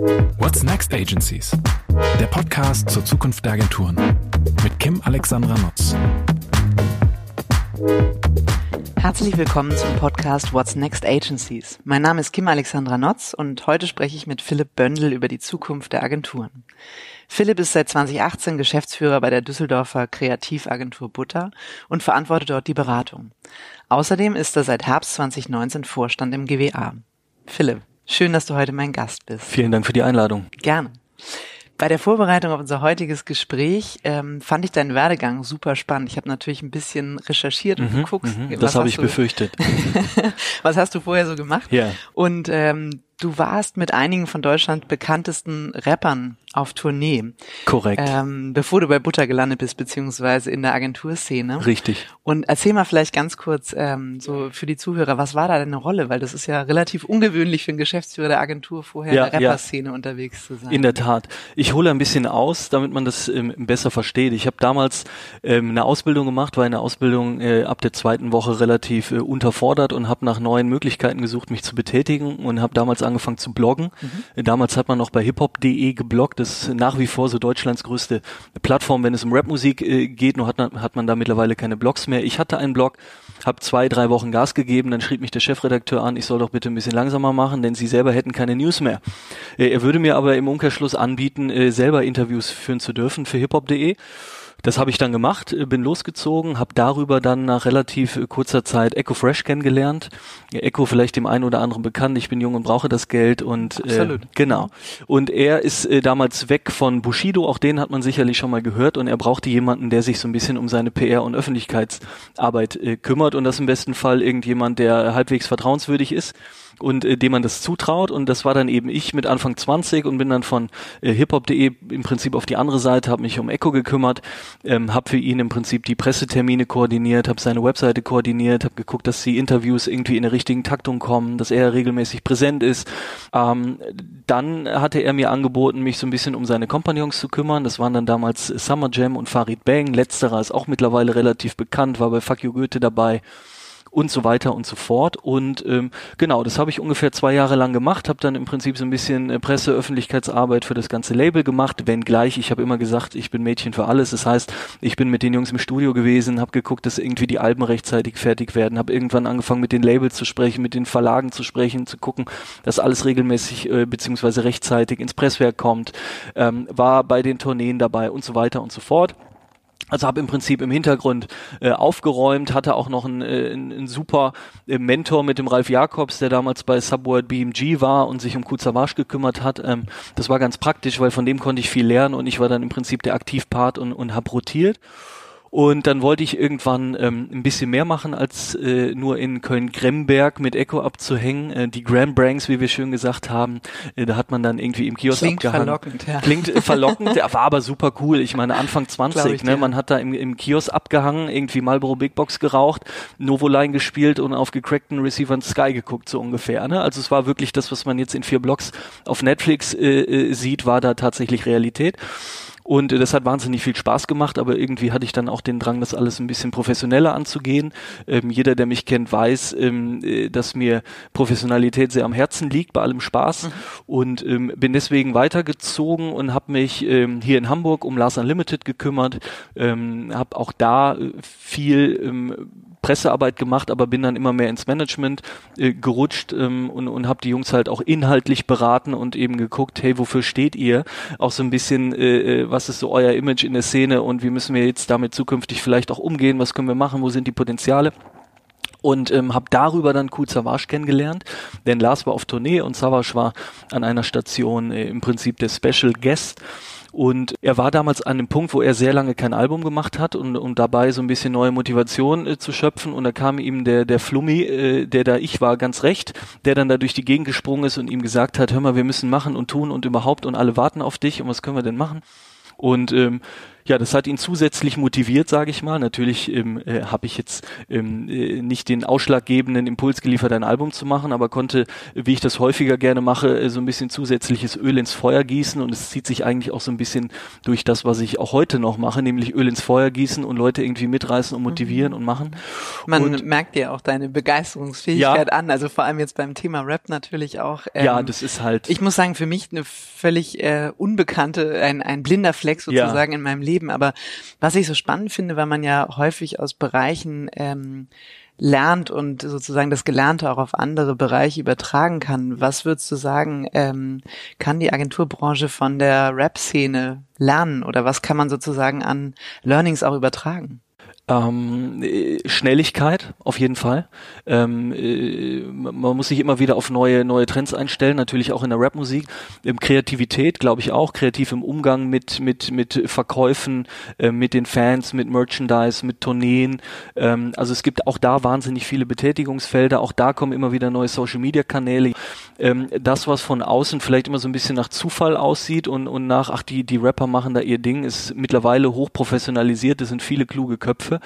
What's Next Agencies? Der Podcast zur Zukunft der Agenturen mit Kim Alexandra Nutz. Herzlich willkommen zum Podcast What's Next Agencies. Mein Name ist Kim Alexandra Notz und heute spreche ich mit Philipp Böndel über die Zukunft der Agenturen. Philipp ist seit 2018 Geschäftsführer bei der Düsseldorfer Kreativagentur Butter und verantwortet dort die Beratung. Außerdem ist er seit Herbst 2019 Vorstand im GWA. Philipp, schön, dass du heute mein Gast bist. Vielen Dank für die Einladung. Gerne. Bei der Vorbereitung auf unser heutiges Gespräch ähm, fand ich deinen Werdegang super spannend. Ich habe natürlich ein bisschen recherchiert und Mhm, geguckt. mhm, das habe ich du- befürchtet. was hast du vorher so gemacht? Ja. Und ähm, du warst mit einigen von Deutschland bekanntesten Rappern auf Tournee, Korrekt. ähm, bevor du bei Butter gelandet bist, beziehungsweise in der Agenturszene. Richtig. Und erzähl mal vielleicht ganz kurz ähm, so für die Zuhörer, was war da deine Rolle? Weil das ist ja relativ ungewöhnlich für einen Geschäftsführer der Agentur vorher Ja, in der ja. Rapperszene unterwegs zu sein. In der Tat. Ich hole ein bisschen aus, damit man das ähm, besser versteht. Ich habe damals ähm, eine Ausbildung gemacht, war in der Ausbildung äh, ab der zweiten Woche relativ äh, unterfordert und habe nach neuen Möglichkeiten gesucht, mich zu betätigen und habe damals angefangen zu bloggen. Äh, Damals hat man noch bei hiphop.de gebloggt. Das ist nach wie vor so Deutschlands größte Plattform, wenn es um Rapmusik äh, geht. Nur hat, man- hat man da mittlerweile keine Blogs mehr. Ich hatte einen Blog, habe zwei, drei Wochen Gas gegeben, dann schrieb mich der Chefredakteur an, ich soll doch bitte ein bisschen langsamer machen, denn sie selber hätten keine News mehr. Äh, Er würde mir aber im Umkehrschluss anbieten, äh, selber Interviews führen zu dürfen für hiphop.de. Das habe ich dann gemacht, äh, bin losgezogen, habe darüber dann nach relativ äh, kurzer Zeit Echo Fresh kennengelernt. Echo vielleicht dem einen oder anderen bekannt, ich bin jung und brauche das Geld und äh, genau. Und er ist äh, damals weg von Bushido, auch den hat man sicherlich schon mal gehört und er brauchte jemanden, der sich so ein bisschen um seine PR und Öffentlichkeitsarbeit äh, kümmert und das im besten Fall irgendjemand, der halbwegs vertrauenswürdig ist und äh, dem man das zutraut und das war dann eben ich mit Anfang 20 und bin dann von äh, hiphop.de im Prinzip auf die andere Seite, habe mich um Echo gekümmert, ähm, habe für ihn im Prinzip die Pressetermine koordiniert, habe seine Webseite koordiniert, habe geguckt, dass die Interviews irgendwie in der richtigen Taktung kommen, dass er regelmäßig präsent ist. Ähm, dann hatte er mir angeboten, mich so ein bisschen um seine Kompagnons zu kümmern. Das waren dann damals Summer Jam und Farid Bang. Letzterer ist auch mittlerweile relativ bekannt, war bei Fuck You Goethe dabei und so weiter und so fort. Und ähm, genau, das habe ich ungefähr zwei Jahre lang gemacht, habe dann im Prinzip so ein bisschen äh, Presse, Öffentlichkeitsarbeit für das ganze Label gemacht, wenngleich, ich habe immer gesagt, ich bin Mädchen für alles. Das heißt, ich bin mit den Jungs im Studio gewesen, habe geguckt, dass irgendwie die Alben rechtzeitig fertig werden, habe irgendwann angefangen mit den Labels zu sprechen, mit den Verlagen zu sprechen, zu gucken, dass alles regelmäßig äh, beziehungsweise rechtzeitig ins Presswerk kommt, ähm, war bei den Tourneen dabei und so weiter und so fort. Also habe im Prinzip im Hintergrund äh, aufgeräumt, hatte auch noch einen, äh, einen, super äh, Mentor mit dem Ralf Jakobs, der damals bei Subworld BMG war und sich um Kuzavage gekümmert hat. Ähm, das war ganz praktisch, weil von dem konnte ich viel lernen und ich war dann im Prinzip der Aktivpart und, und habe rotiert. Und dann wollte ich irgendwann ähm, ein bisschen mehr machen, als äh, nur in Köln-Gremberg mit Echo abzuhängen. Äh, die Grambranks, wie wir schön gesagt haben, äh, da hat man dann irgendwie im Kiosk Klingt abgehangen. verlockend, ja. Klingt äh, verlockend, der war aber super cool. Ich meine, Anfang 20, Glaub ich ne? dir. Man hat da im, im Kiosk abgehangen, irgendwie Marlboro Big Box geraucht, Novoline gespielt und auf gecrackten Receivern Sky geguckt, so ungefähr. Ne? Also es war wirklich das, was man jetzt in vier Blocks auf Netflix äh, äh, sieht, war da tatsächlich Realität. Und das hat wahnsinnig viel Spaß gemacht, aber irgendwie hatte ich dann auch den Drang, das alles ein bisschen professioneller anzugehen. Ähm, jeder, der mich kennt, weiß, ähm, äh, dass mir Professionalität sehr am Herzen liegt, bei allem Spaß. Und ähm, bin deswegen weitergezogen und habe mich ähm, hier in Hamburg um Lars Unlimited gekümmert. Ähm, habe auch da äh, viel ähm, Pressearbeit gemacht, aber bin dann immer mehr ins Management äh, gerutscht ähm, und, und habe die Jungs halt auch inhaltlich beraten und eben geguckt, hey, wofür steht ihr? Auch so ein bisschen, äh, äh, was ist so euer Image in der Szene und wie müssen wir jetzt damit zukünftig vielleicht auch umgehen? Was können wir machen? Wo sind die Potenziale? und ähm, habe darüber dann Kool Savage kennengelernt, denn Lars war auf Tournee und Savage war an einer Station äh, im Prinzip der Special Guest und er war damals an dem Punkt, wo er sehr lange kein Album gemacht hat und, und dabei so ein bisschen neue Motivation äh, zu schöpfen und da kam ihm der der Flummi, äh, der da ich war, ganz recht, der dann da durch die Gegend gesprungen ist und ihm gesagt hat, hör mal, wir müssen machen und tun und überhaupt und alle warten auf dich und was können wir denn machen? Und ähm, ja, das hat ihn zusätzlich motiviert, sage ich mal. Natürlich ähm, äh, habe ich jetzt ähm, äh, nicht den ausschlaggebenden Impuls geliefert, ein Album zu machen, aber konnte, wie ich das häufiger gerne mache, äh, so ein bisschen zusätzliches Öl ins Feuer gießen und es zieht sich eigentlich auch so ein bisschen durch das, was ich auch heute noch mache, nämlich Öl ins Feuer gießen und Leute irgendwie mitreißen und motivieren mhm. und machen. Man und, merkt ja auch deine Begeisterungsfähigkeit ja, an, also vor allem jetzt beim Thema Rap natürlich auch. Ähm, ja, das ist halt. Ich muss sagen, für mich eine völlig äh, unbekannte, ein, ein blinder Fleck sozusagen ja. in meinem Leben Leben. Aber was ich so spannend finde, weil man ja häufig aus Bereichen ähm, lernt und sozusagen das Gelernte auch auf andere Bereiche übertragen kann. Was würdest du sagen, ähm, kann die Agenturbranche von der Rap-Szene lernen oder was kann man sozusagen an Learnings auch übertragen? Ähm, äh, Schnelligkeit auf jeden Fall. Ähm, äh, man muss sich immer wieder auf neue neue Trends einstellen, natürlich auch in der Rapmusik. Ähm, Kreativität, glaube ich auch, kreativ im Umgang mit mit mit Verkäufen, äh, mit den Fans, mit Merchandise, mit Tourneen. Ähm, also es gibt auch da wahnsinnig viele Betätigungsfelder. Auch da kommen immer wieder neue Social Media Kanäle. Ähm, das, was von außen vielleicht immer so ein bisschen nach Zufall aussieht und und nach ach die die Rapper machen da ihr Ding, ist mittlerweile hochprofessionalisiert. Es sind viele kluge Köpfe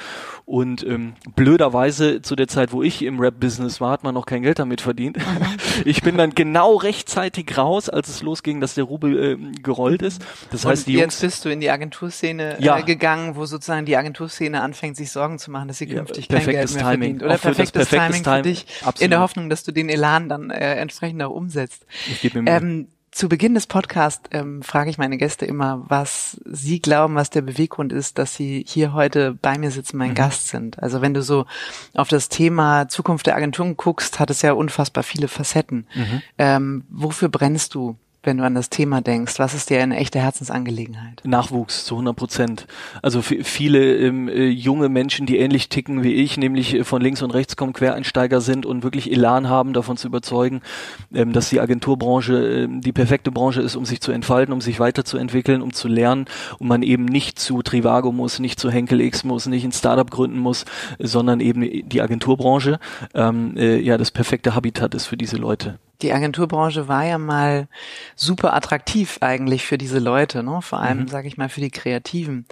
und ähm, blöderweise zu der Zeit, wo ich im Rap-Business war, hat man noch kein Geld damit verdient. Mhm. Ich bin dann genau rechtzeitig raus, als es losging, dass der Rubel äh, gerollt ist. Das und heißt, die jetzt Jungs, bist du in die Agenturszene ja. äh, gegangen, wo sozusagen die Agenturszene anfängt, sich Sorgen zu machen, dass sie künftig ja, kein Geld mehr Timing. verdient. Oder perfektes, perfektes, Timing, Timing für dich, Absolut. in der Hoffnung, dass du den Elan dann äh, entsprechend auch umsetzt. Ich gebe mir ähm, zu Beginn des Podcasts ähm, frage ich meine Gäste immer, was sie glauben, was der Beweggrund ist, dass sie hier heute bei mir sitzen, mein mhm. Gast sind. Also wenn du so auf das Thema Zukunft der Agenturen guckst, hat es ja unfassbar viele Facetten. Mhm. Ähm, wofür brennst du? Wenn du an das Thema denkst? Was ist dir eine echte Herzensangelegenheit? Nachwuchs zu 100 Prozent. Also viele ähm, äh, junge Menschen, die ähnlich ticken wie ich, nämlich äh, von links und rechts kommen, Quereinsteiger sind und wirklich Elan haben, davon zu überzeugen, ähm, dass die Agenturbranche äh, die perfekte Branche ist, um sich zu entfalten, um sich weiterzuentwickeln, um zu lernen und man eben nicht zu Trivago muss, nicht zu Henkel X muss, nicht ein Startup gründen muss, sondern eben die Agenturbranche ähm, äh, ja das perfekte Habitat ist für diese Leute die Agenturbranche war ja mal super attraktiv eigentlich für diese Leute, ne? vor allem, mhm. sage ich mal, für die Kreativen.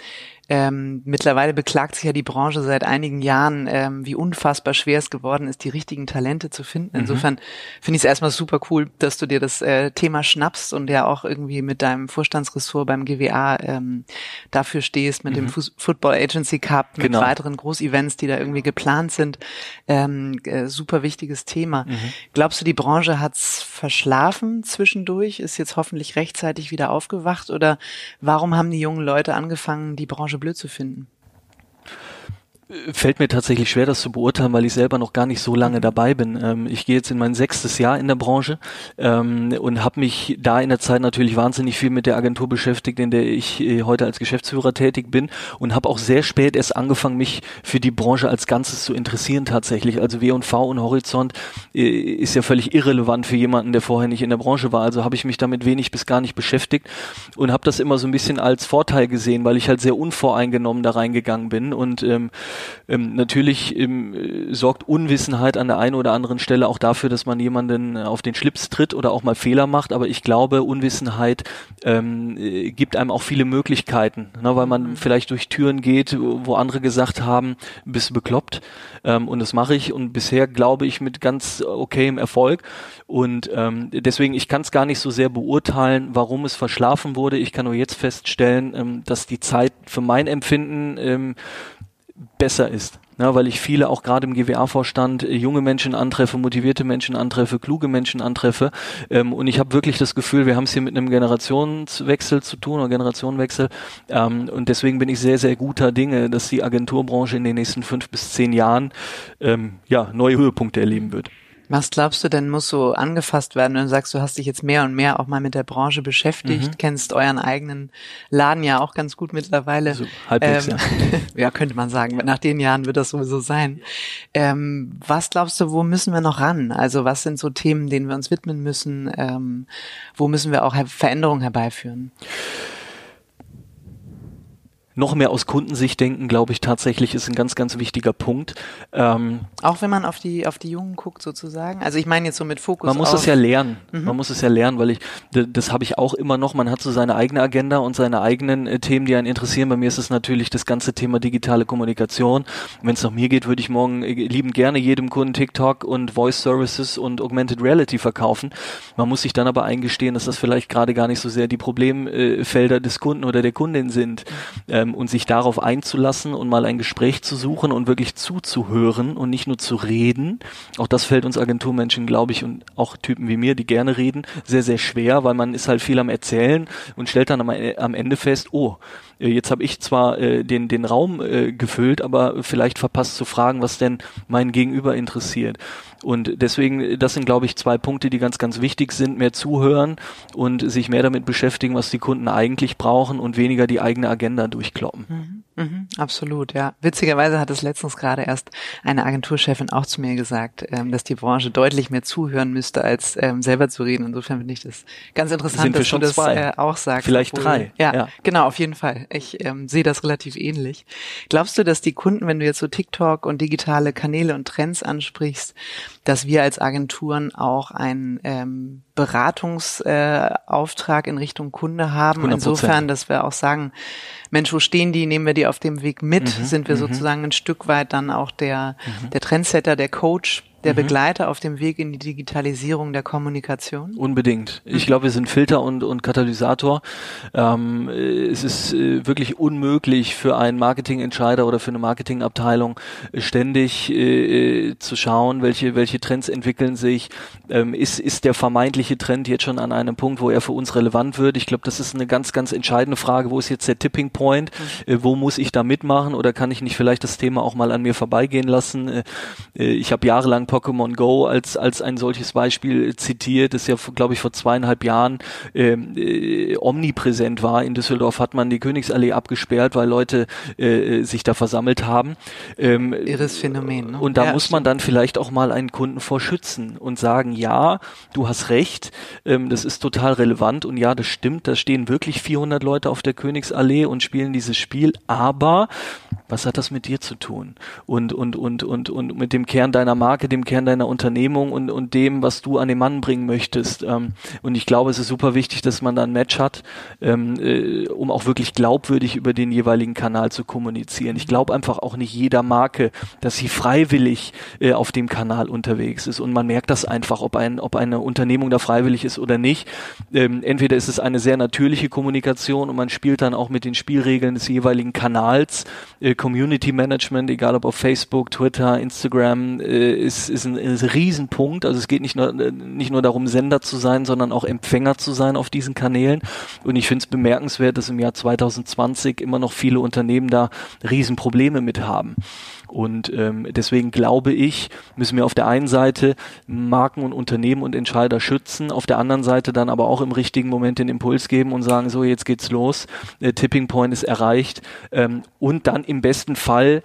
Ähm, mittlerweile beklagt sich ja die Branche seit einigen Jahren, ähm, wie unfassbar schwer es geworden ist, die richtigen Talente zu finden. Mhm. Insofern finde ich es erstmal super cool, dass du dir das äh, Thema schnappst und ja auch irgendwie mit deinem Vorstandsressort beim GWA ähm, dafür stehst, mit mhm. dem Fu Football Agency Cup, mit genau. weiteren Großevents, die da irgendwie geplant sind. Ähm, äh, super wichtiges Thema. Mhm. Glaubst du, die Branche hat's verschlafen zwischendurch, ist jetzt hoffentlich rechtzeitig wieder aufgewacht oder warum haben die jungen Leute angefangen, die Branche blöd zu finden? Fällt mir tatsächlich schwer, das zu beurteilen, weil ich selber noch gar nicht so lange dabei bin. Ähm, ich gehe jetzt in mein sechstes Jahr in der Branche ähm, und habe mich da in der Zeit natürlich wahnsinnig viel mit der Agentur beschäftigt, in der ich äh, heute als Geschäftsführer tätig bin und habe auch sehr spät erst angefangen, mich für die Branche als Ganzes zu interessieren tatsächlich. Also W&V und Horizont äh, ist ja völlig irrelevant für jemanden, der vorher nicht in der Branche war. Also habe ich mich damit wenig bis gar nicht beschäftigt und habe das immer so ein bisschen als Vorteil gesehen, weil ich halt sehr unvoreingenommen da reingegangen bin und ähm, ähm, natürlich ähm, sorgt Unwissenheit an der einen oder anderen Stelle auch dafür, dass man jemanden auf den Schlips tritt oder auch mal Fehler macht. Aber ich glaube, Unwissenheit ähm, äh, gibt einem auch viele Möglichkeiten, ne, weil man mhm. vielleicht durch Türen geht, wo andere gesagt haben, bist bekloppt. Ähm, und das mache ich und bisher glaube ich mit ganz okayem Erfolg. Und ähm, deswegen, ich kann es gar nicht so sehr beurteilen, warum es verschlafen wurde. Ich kann nur jetzt feststellen, ähm, dass die Zeit für mein Empfinden ähm, besser ist. Ja, weil ich viele auch gerade im GWA-Vorstand äh, junge Menschen antreffe, motivierte Menschen antreffe, kluge Menschen antreffe. Ähm, und ich habe wirklich das Gefühl, wir haben es hier mit einem Generationswechsel zu tun oder Generationenwechsel. Ähm, und deswegen bin ich sehr, sehr guter Dinge, dass die Agenturbranche in den nächsten fünf bis zehn Jahren ähm, ja, neue Höhepunkte erleben wird. Was glaubst du denn, muss so angefasst werden, wenn du sagst, du hast dich jetzt mehr und mehr auch mal mit der Branche beschäftigt, mhm. kennst euren eigenen Laden ja auch ganz gut mittlerweile. So, halbwegs, ähm, ja. ja, könnte man sagen. Nach den Jahren wird das sowieso sein. Ähm, was glaubst du, wo müssen wir noch ran? Also was sind so Themen, denen wir uns widmen müssen? Ähm, wo müssen wir auch Veränderungen herbeiführen? Noch mehr aus Kundensicht denken, glaube ich, tatsächlich ist ein ganz, ganz wichtiger Punkt. Ähm, auch wenn man auf die, auf die Jungen guckt, sozusagen. Also ich meine jetzt so mit Fokus. Man muss es ja lernen. Mhm. Man muss es ja lernen, weil ich, das habe ich auch immer noch. Man hat so seine eigene Agenda und seine eigenen äh, Themen, die einen interessieren. Bei mir ist es natürlich das ganze Thema digitale Kommunikation. Wenn es nach mir geht, würde ich morgen äh, liebend gerne jedem Kunden TikTok und Voice Services und Augmented Reality verkaufen. Man muss sich dann aber eingestehen, dass das vielleicht gerade gar nicht so sehr die Problemfelder des Kunden oder der Kundin sind. Mhm ähm, und sich darauf einzulassen und mal ein Gespräch zu suchen und wirklich zuzuhören und nicht nur zu reden. Auch das fällt uns Agenturmenschen, glaube ich, und auch Typen wie mir, die gerne reden, sehr, sehr schwer, weil man ist halt viel am Erzählen und stellt dann am, am Ende fest, oh, jetzt habe ich zwar äh, den, den Raum äh, gefüllt, aber vielleicht verpasst zu fragen, was denn mein Gegenüber interessiert. Und deswegen, das sind, glaube ich, zwei Punkte, die ganz, ganz wichtig sind. Mehr zuhören und sich mehr damit beschäftigen, was die Kunden eigentlich brauchen und weniger die eigene Agenda durchkloppen. Mhm. Mhm, absolut, ja. Witzigerweise hat es letztens gerade erst eine Agenturchefin auch zu mir gesagt, ähm, dass die Branche deutlich mehr zuhören müsste, als ähm, selber zu reden. Insofern finde ich das ganz interessant, Sind dass du das äh, auch sagst. Vielleicht obwohl, drei. Ja, ja, genau, auf jeden Fall. Ich ähm, sehe das relativ ähnlich. Glaubst du, dass die Kunden, wenn du jetzt so TikTok und digitale Kanäle und Trends ansprichst, dass wir als Agenturen auch einen ähm, Beratungsauftrag äh, in Richtung Kunde haben? 100%. Insofern, dass wir auch sagen, Mensch, wo stehen die? Nehmen wir die auf dem Weg mit? Mhm, Sind wir mhm. sozusagen ein Stück weit dann auch der, mhm. der Trendsetter, der Coach der mhm. Begleiter auf dem Weg in die Digitalisierung der Kommunikation? Unbedingt. Ich mhm. glaube, wir sind Filter und, und Katalysator. Ähm, es ist äh, wirklich unmöglich für einen Marketingentscheider oder für eine Marketingabteilung äh, ständig äh, äh, zu schauen, welche, welche Trends entwickeln sich. Ähm, ist, ist der vermeintliche Trend jetzt schon an einem Punkt, wo er für uns relevant wird? Ich glaube, das ist eine ganz, ganz entscheidende Frage. Wo ist jetzt der Tipping Point? Mhm. Äh, wo muss ich da mitmachen oder kann ich nicht vielleicht das Thema auch mal an mir vorbeigehen lassen? Äh, ich habe jahrelang Pokémon Go als, als ein solches Beispiel zitiert, das ja, glaube ich, vor zweieinhalb Jahren ähm, äh, omnipräsent war. In Düsseldorf hat man die Königsallee abgesperrt, weil Leute äh, sich da versammelt haben. Ähm, Irres Phänomen. Ne? Und da ja, muss man dann vielleicht auch mal einen Kunden vor schützen und sagen, ja, du hast recht, ähm, das ist total relevant und ja, das stimmt, da stehen wirklich 400 Leute auf der Königsallee und spielen dieses Spiel, aber was hat das mit dir zu tun? Und, und, und, und, und mit dem Kern deiner Marke, dem Kern deiner Unternehmung und, und dem, was du an den Mann bringen möchtest. Ähm, und ich glaube, es ist super wichtig, dass man da ein Match hat, ähm, äh, um auch wirklich glaubwürdig über den jeweiligen Kanal zu kommunizieren. Ich glaube einfach auch nicht jeder Marke, dass sie freiwillig äh, auf dem Kanal unterwegs ist. Und man merkt das einfach, ob, ein, ob eine Unternehmung da freiwillig ist oder nicht. Ähm, entweder ist es eine sehr natürliche Kommunikation und man spielt dann auch mit den Spielregeln des jeweiligen Kanals. Äh, Community Management, egal ob auf Facebook, Twitter, Instagram, äh, ist, ist ein, ist ein Riesenpunkt. Also es geht nicht nur, nicht nur darum, Sender zu sein, sondern auch Empfänger zu sein auf diesen Kanälen. Und ich finde es bemerkenswert, dass im Jahr 2020 immer noch viele Unternehmen da Riesenprobleme mit haben. Und ähm, deswegen glaube ich, müssen wir auf der einen Seite Marken und Unternehmen und Entscheider schützen, auf der anderen Seite dann aber auch im richtigen Moment den Impuls geben und sagen, so jetzt geht's los, äh, Tipping Point ist erreicht ähm, und dann im besten Fall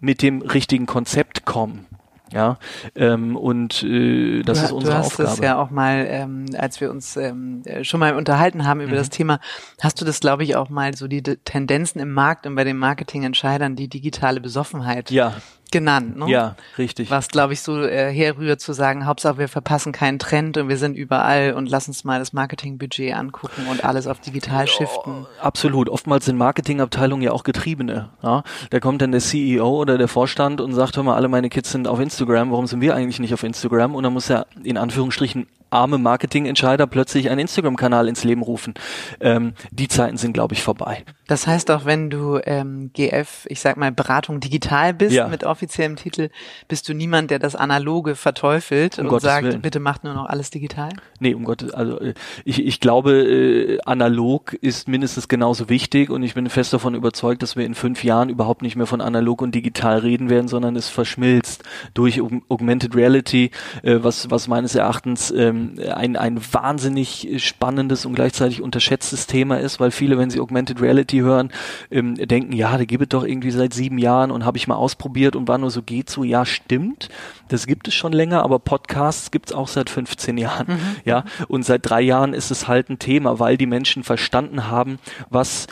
mit dem richtigen Konzept kommen. Ja, ähm, und äh, das du, ist unsere du hast Aufgabe. Das ja auch mal, ähm, als wir uns ähm, schon mal unterhalten haben über mhm. das Thema, hast du das, glaube ich, auch mal so die Tendenzen im Markt und bei den Marketingentscheidern, die digitale Besoffenheit ja genannt. Ne? Ja, richtig. Was, glaube ich, so äh, herrührt zu sagen, Hauptsache wir verpassen keinen Trend und wir sind überall und lass uns mal das Marketingbudget angucken und alles auf digital shiften. absolut. Oftmals sind Marketingabteilungen ja auch Getriebene. Ja? Da kommt dann der CEO oder der Vorstand und sagt, hör mal, alle meine Kids sind auf Instagram, warum sind wir eigentlich nicht auf Instagram? Und dann muss er in Anführungsstrichen arme Marketingentscheider plötzlich einen Instagram-Kanal ins Leben rufen. Ähm, die Zeiten sind, glaube ich, vorbei. Das heißt auch, wenn du ähm, GF, ich sag mal, Beratung digital bist ja. mit offiziellem Titel, bist du niemand, der das Analoge verteufelt um und Gottes sagt, Willen. bitte macht nur noch alles digital? Nee, um Gottes, also äh, ich, ich glaube, äh, analog ist mindestens genauso wichtig und ich bin fest davon überzeugt, dass wir in fünf Jahren überhaupt nicht mehr von analog und digital reden werden, sondern es verschmilzt durch Augmented Reality, äh, was, was meines Erachtens ähm, ähm, ein, ein wahnsinnig spannendes und gleichzeitig unterschätztes Thema ist, weil viele, wenn sie Augmented Reality hören, ähm, denken, ja, da gibt es doch irgendwie seit sieben Jahren und habe ich mal ausprobiert und war nur so, geht so, ja, stimmt, das gibt es schon länger, aber Podcasts gibt es auch seit 15 Jahren, mhm. ja, und seit drei Jahren ist es halt ein Thema, weil die Menschen verstanden haben, was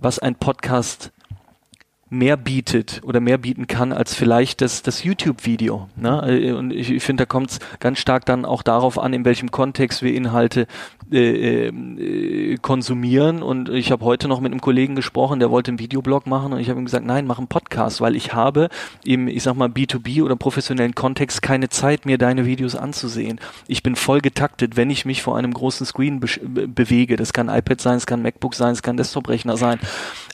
was ein Podcast mehr bietet oder mehr bieten kann als vielleicht das, das YouTube-Video. Ne? Und ich, ich finde, da kommt es ganz stark dann auch darauf an, in welchem Kontext wir Inhalte äh, äh, konsumieren. Und ich habe heute noch mit einem Kollegen gesprochen, der wollte einen Videoblog machen und ich habe ihm gesagt, nein, mach einen Podcast, weil ich habe im, ich sag mal, B2B oder professionellen Kontext keine Zeit, mir deine Videos anzusehen. Ich bin voll getaktet, wenn ich mich vor einem großen Screen be bewege. Das kann iPad sein, es kann MacBook sein, es kann Desktop-Rechner sein.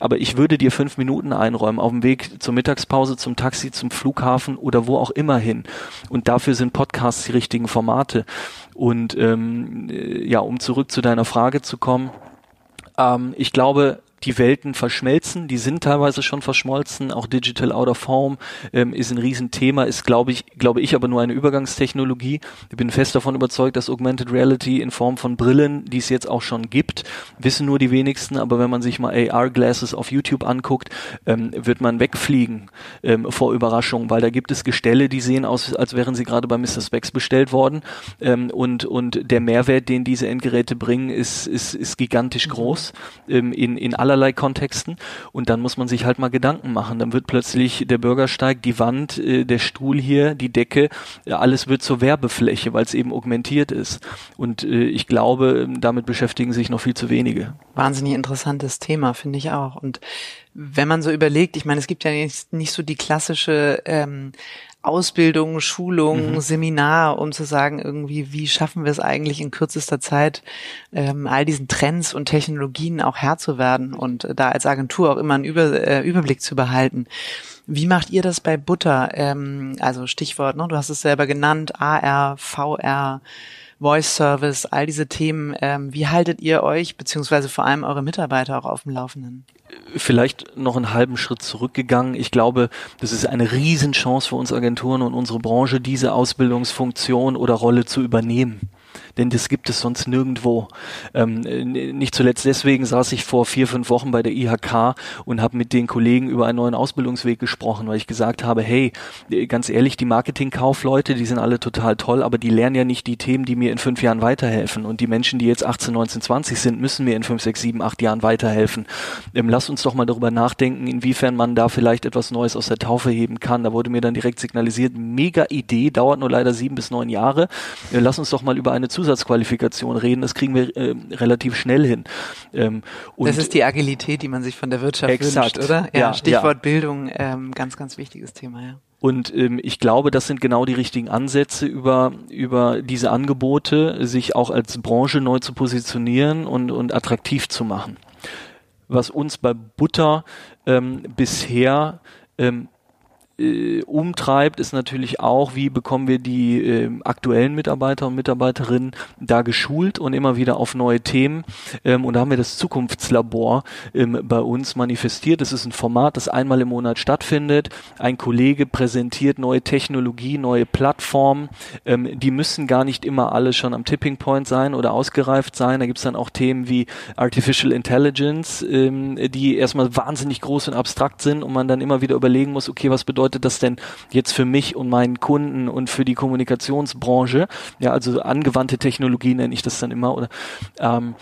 Aber ich würde dir fünf Minuten einräumen auf dem Weg zur Mittagspause, zum Taxi, zum Flughafen oder wo auch immer hin. Und dafür sind Podcasts die richtigen Formate. Und ähm, äh, ja, um zurück zu deiner Frage zu kommen, ähm, ich glaube, die Welten verschmelzen, die sind teilweise schon verschmolzen, auch Digital Out of Home ähm, ist ein Riesenthema, ist glaube ich, glaube ich aber nur eine Übergangstechnologie. Ich bin fest davon überzeugt, dass Augmented Reality in Form von Brillen, die es jetzt auch schon gibt, wissen nur die wenigsten, aber wenn man sich mal AR-Glasses auf YouTube anguckt, ähm, wird man wegfliegen ähm, vor Überraschung, weil da gibt es Gestelle, die sehen aus, als wären sie gerade bei Mr. Specs bestellt worden ähm, und, und der Mehrwert, den diese Endgeräte bringen, ist, ist, ist gigantisch groß ähm, in, in aller allerlei Kontexten und dann muss man sich halt mal Gedanken machen. Dann wird plötzlich der Bürgersteig, die Wand, äh, der Stuhl hier, die Decke, ja, alles wird zur Werbefläche, weil es eben augmentiert ist. Und äh, ich glaube, damit beschäftigen sich noch viel zu wenige. Wahnsinnig interessantes Thema, finde ich auch. Und wenn man so überlegt, ich meine, es gibt ja nicht, nicht so die klassische ähm, Ausbildung, Schulung, mhm. Seminar, um zu sagen, irgendwie, wie schaffen wir es eigentlich in kürzester Zeit, ähm, all diesen Trends und Technologien auch Herr zu werden und da als Agentur auch immer einen Über, äh, Überblick zu behalten. Wie macht ihr das bei Butter? Ähm, also Stichwort, ne, du hast es selber genannt, AR, VR, Voice Service, all diese Themen. Ähm, wie haltet ihr euch, beziehungsweise vor allem eure Mitarbeiter auch auf dem Laufenden? Vielleicht noch einen halben Schritt zurückgegangen. Ich glaube, das ist eine Riesenchance für uns Agenturen und unsere Branche, diese Ausbildungsfunktion oder Rolle zu übernehmen denn das gibt es sonst nirgendwo. Ähm, nicht zuletzt deswegen saß ich vor vier, fünf Wochen bei der IHK und habe mit den Kollegen über einen neuen Ausbildungsweg gesprochen, weil ich gesagt habe, hey, ganz ehrlich, die Marketingkaufleute, die sind alle total toll, aber die lernen ja nicht die Themen, die mir in fünf Jahren weiterhelfen. Und die Menschen, die jetzt 18, 19, 20 sind, müssen mir in fünf, sechs, sieben, acht Jahren weiterhelfen. Ähm, lass uns doch mal darüber nachdenken, inwiefern man da vielleicht etwas Neues aus der Taufe heben kann. Da wurde mir dann direkt signalisiert, mega Idee, dauert nur leider sieben bis neun Jahre. Äh, lass uns doch mal über eine Zusatzqualifikation reden. Das kriegen wir äh, relativ schnell hin. Ähm, das ist die Agilität, die man sich von der Wirtschaft exakt, wünscht, oder? Ja, ja Stichwort ja. Bildung, ähm, ganz, ganz wichtiges Thema, ja. Und ähm, ich glaube, das sind genau die richtigen Ansätze über, über diese Angebote, sich auch als Branche neu zu positionieren und, und attraktiv zu machen. Was uns bei Butter ähm, bisher ähm, äh, umtreibt, ist natürlich auch, wie bekommen wir die äh, aktuellen Mitarbeiter und Mitarbeiterinnen da geschult und immer wieder auf neue Themen. Ähm, und da haben wir das Zukunftslabor ähm, bei uns manifestiert. Das ist ein Format, das einmal im Monat stattfindet. Ein Kollege präsentiert neue Technologie, neue Plattformen. Ähm, die müssen gar nicht immer alle schon am Tipping Point sein oder ausgereift sein. Da gibt es dann auch Themen wie Artificial Intelligence, ähm, die erstmal wahnsinnig groß und abstrakt sind und man dann immer wieder überlegen muss, okay, was bedeutet bedeutet das denn jetzt für mich und meinen Kunden und für die Kommunikationsbranche? Ja, also angewandte Technologie nenne ich das dann immer oder ähm,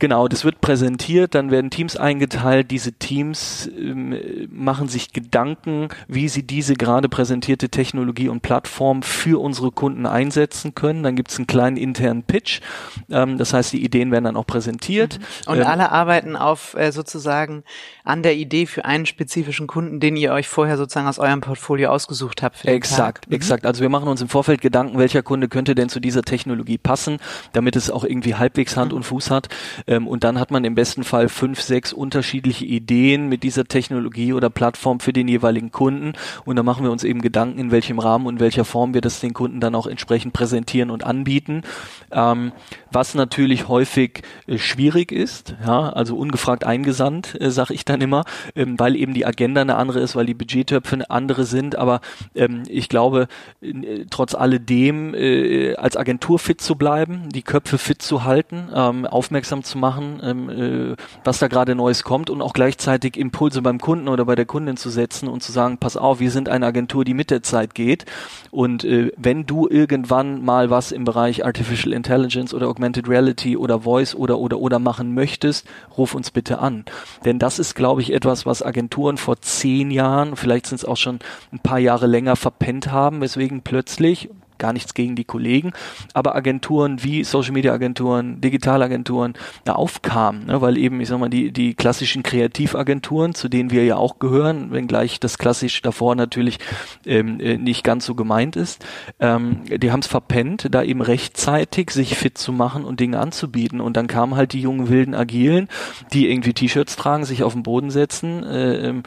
Genau, das wird präsentiert, dann werden Teams eingeteilt. Diese Teams ähm, machen sich Gedanken, wie sie diese gerade präsentierte Technologie und Plattform für unsere Kunden einsetzen können. Dann gibt es einen kleinen internen Pitch. Ähm, das heißt, die Ideen werden dann auch präsentiert. Mhm. Und ähm, alle arbeiten auf äh, sozusagen an der Idee für einen spezifischen Kunden, den ihr euch vorher sozusagen aus eurem Portfolio ausgesucht habt. Exakt, mhm. exakt. Also wir machen uns im Vorfeld Gedanken, welcher Kunde könnte denn zu dieser Technologie passen, damit es auch irgendwie halbwegs Hand mhm. und Fuß hat. Ähm, und dann hat man im besten Fall fünf, sechs unterschiedliche Ideen mit dieser Technologie oder Plattform für den jeweiligen Kunden. Und dann machen wir uns eben Gedanken, in welchem Rahmen und welcher Form wir das den Kunden dann auch entsprechend präsentieren und anbieten. Ähm, was natürlich häufig äh, schwierig ist, ja, also ungefragt eingesandt, äh, sage ich dann immer, ähm, weil eben die Agenda eine andere ist, weil die Budgettöpfe eine andere sind. Aber ähm, ich glaube, äh, trotz alledem äh, als Agentur fit zu bleiben, die Köpfe fit zu halten, ähm, aufmerksam zu zu machen, ähm, äh, was da gerade Neues kommt und auch gleichzeitig Impulse beim Kunden oder bei der Kundin zu setzen und zu sagen, pass auf, wir sind eine Agentur, die mit der Zeit geht und äh, wenn du irgendwann mal was im Bereich Artificial Intelligence oder Augmented Reality oder Voice oder oder oder machen möchtest, ruf uns bitte an. Denn das ist, glaube ich, etwas, was Agenturen vor zehn Jahren, vielleicht sind es auch schon ein paar Jahre länger verpennt haben, weswegen plötzlich gar nichts gegen die Kollegen, aber Agenturen wie Social Media Agenturen, Digitalagenturen ja, aufkamen, ne, weil eben, ich sag mal, die, die klassischen Kreativagenturen, zu denen wir ja auch gehören, wenngleich das klassisch davor natürlich ähm, äh, nicht ganz so gemeint ist, ähm, die haben es verpennt, da eben rechtzeitig sich fit zu machen und Dinge anzubieten. Und dann kamen halt die jungen wilden Agilen, die irgendwie T-Shirts tragen, sich auf den Boden setzen, äh, ähm,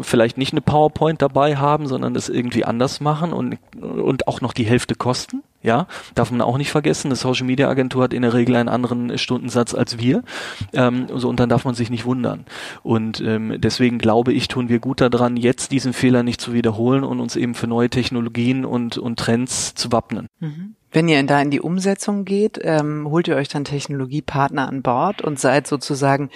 vielleicht nicht eine PowerPoint dabei haben, sondern das irgendwie anders machen und, und auch noch die die Hälfte kosten. Ja, darf man auch nicht vergessen. Eine Social Media Agentur hat in der Regel einen anderen Stundensatz als wir. Ähm, so, und dann darf man sich nicht wundern. Und ähm, deswegen glaube ich, tun wir gut daran, jetzt diesen Fehler nicht zu wiederholen und uns eben für neue Technologien und, und Trends zu wappnen. Mhm. Wenn ihr da in die Umsetzung geht, ähm, holt ihr euch dann Technologiepartner an Bord und seid sozusagen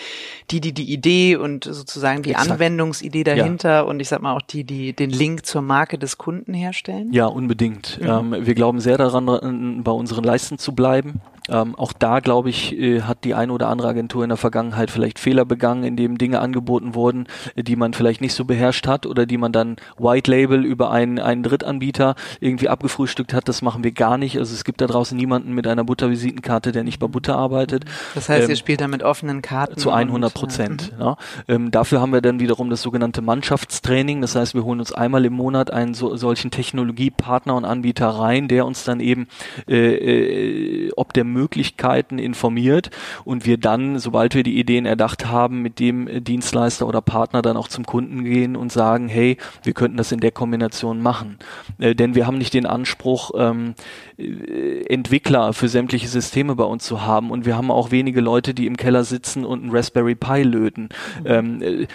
die, die die Idee und sozusagen die Exakt. Anwendungsidee dahinter ja. und ich sag mal auch die, die den Link zur Marke des Kunden herstellen? Ja, unbedingt. Mhm. Ähm, wir glauben sehr daran, bei unseren Leisten zu bleiben. Ähm, auch da, glaube ich, äh, hat die eine oder andere Agentur in der Vergangenheit vielleicht Fehler begangen, indem Dinge angeboten wurden, äh, die man vielleicht nicht so beherrscht hat oder die man dann White Label über einen, einen Drittanbieter irgendwie abgefrühstückt hat. Das machen wir gar nicht. Also es gibt da draußen niemanden mit einer Buttervisitenkarte, der nicht bei Butter arbeitet. Das heißt, ähm, ihr spielt da mit offenen Karten? Zu 100 Prozent. Ja. ja. Ähm, dafür haben wir dann wiederum das sogenannte Mannschaftstraining. Das heißt, wir holen uns einmal im Monat einen so, solchen Technologiepartner und Anbieter rein, der uns dann eben, äh, äh, ob der Möglichkeiten informiert und wir dann, sobald wir die Ideen erdacht haben, mit dem Dienstleister oder Partner dann auch zum Kunden gehen und sagen, hey, wir könnten das in der Kombination machen. Äh, denn wir haben nicht den Anspruch, ähm, äh, Entwickler für sämtliche Systeme bei uns zu haben und wir haben auch wenige Leute, die im Keller sitzen und ein Raspberry Pi löten. Ähm, äh,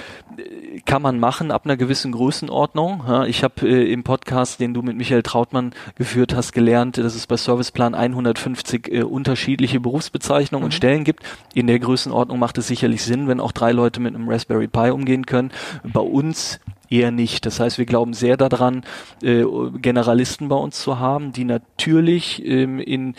kann man machen ab einer gewissen Größenordnung. Ja, ich habe äh, im Podcast, den du mit Michael Trautmann geführt hast, gelernt, dass es bei Serviceplan 150 äh, unterschiedliche Berufsbezeichnungen mhm. und Stellen gibt. In der Größenordnung macht es sicherlich Sinn, wenn auch drei Leute mit einem Raspberry Pi umgehen können. Bei uns eher nicht. Das heißt, wir glauben sehr daran, äh, Generalisten bei uns zu haben, die natürlich ähm, in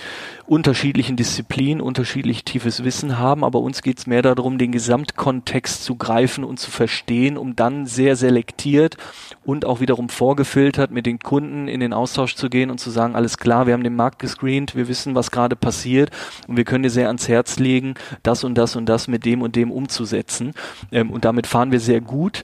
unterschiedlichen Disziplinen unterschiedlich tiefes Wissen haben, aber uns geht es mehr darum, den Gesamtkontext zu greifen und zu verstehen, um dann sehr selektiert und auch wiederum vorgefiltert mit den Kunden in den Austausch zu gehen und zu sagen, alles klar, wir haben den Markt gescreent, wir wissen, was gerade passiert und wir können dir sehr ans Herz legen, das und das und das mit dem und dem umzusetzen. Ähm, und damit fahren wir sehr gut.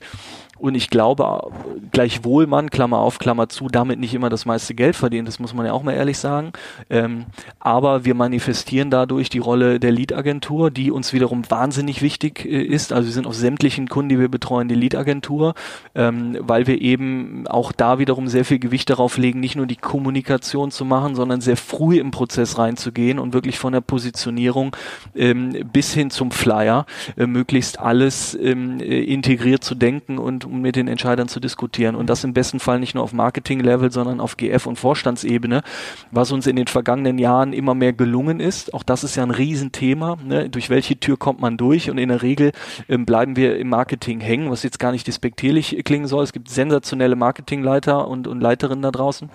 Und ich glaube, gleichwohl man, Klammer auf, Klammer zu, damit nicht immer das meiste Geld verdient, das muss man ja auch mal ehrlich sagen. Ähm, aber wir manifestieren dadurch die Rolle der Lead-Agentur, die uns wiederum wahnsinnig wichtig äh, ist. Also wir sind auf sämtlichen Kunden, die wir betreuen, die Lead-Agentur, ähm, weil wir eben auch da wiederum sehr viel Gewicht darauf legen, nicht nur die Kommunikation zu machen, sondern sehr früh im Prozess reinzugehen und wirklich von der Positionierung ähm, bis hin zum Flyer äh, möglichst alles ähm, äh, integriert zu denken und um mit den Entscheidern zu diskutieren. Und das im besten Fall nicht nur auf Marketing-Level, sondern auf GF- und Vorstandsebene, was uns in den vergangenen Jahren immer mehr gelungen ist. Auch das ist ja ein Riesenthema. Ne? Durch welche Tür kommt man durch? Und in der Regel ähm, bleiben wir im Marketing hängen, was jetzt gar nicht despektierlich klingen soll. Es gibt sensationelle Marketingleiter und, und Leiterinnen da draußen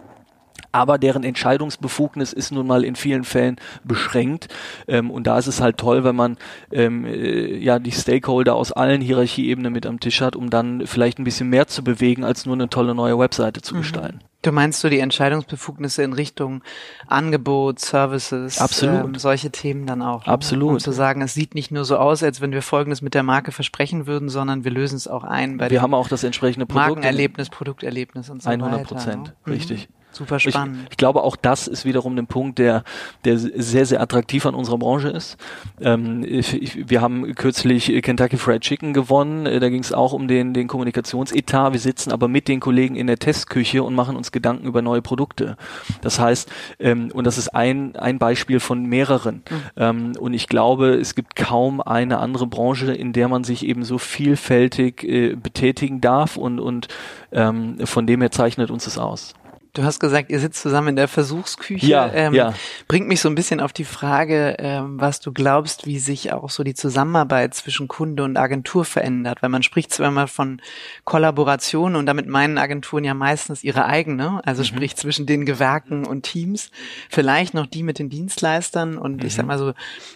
aber deren Entscheidungsbefugnis ist nun mal in vielen Fällen beschränkt. Ähm, und da ist es halt toll, wenn man ähm, äh, ja die Stakeholder aus allen Hierarchieebenen mit am Tisch hat, um dann vielleicht ein bisschen mehr zu bewegen, als nur eine tolle neue Webseite zu mhm. gestalten. Du meinst so die Entscheidungsbefugnisse in Richtung Angebot, Services, Absolut. Ähm, solche Themen dann auch. Ne? Absolut. Um zu sagen, es sieht nicht nur so aus, als wenn wir Folgendes mit der Marke versprechen würden, sondern wir lösen es auch ein bei Wir haben auch das entsprechende Produkt. Markenerlebnis, Produkterlebnis und so 100 weiter. 100 Prozent, ne? richtig. Mhm. Super spannend. Ich, ich, glaube, auch das ist wiederum ein Punkt, der, der sehr, sehr attraktiv an unserer Branche ist. Ähm, ich, wir haben kürzlich Kentucky Fried Chicken gewonnen. Äh, da ging es auch um den, den Kommunikationsetat. Wir sitzen aber mit den Kollegen in der Testküche und machen uns Gedanken über neue Produkte. Das heißt, ähm, und das ist ein, ein Beispiel von mehreren. Mhm. Ähm, und ich glaube, es gibt kaum eine andere Branche, in der man sich eben so vielfältig äh, betätigen darf und, und ähm, von dem her zeichnet uns das aus. Du hast gesagt, ihr sitzt zusammen in der Versuchsküche. Ja, ähm, ja. Bringt mich so ein bisschen auf die Frage, ähm, was du glaubst, wie sich auch so die Zusammenarbeit zwischen Kunde und Agentur verändert. Weil man spricht zwar immer von Kollaboration und damit meinen Agenturen ja meistens ihre eigene, also mhm. sprich zwischen den Gewerken und Teams, vielleicht noch die mit den Dienstleistern und mhm. ich sag mal so,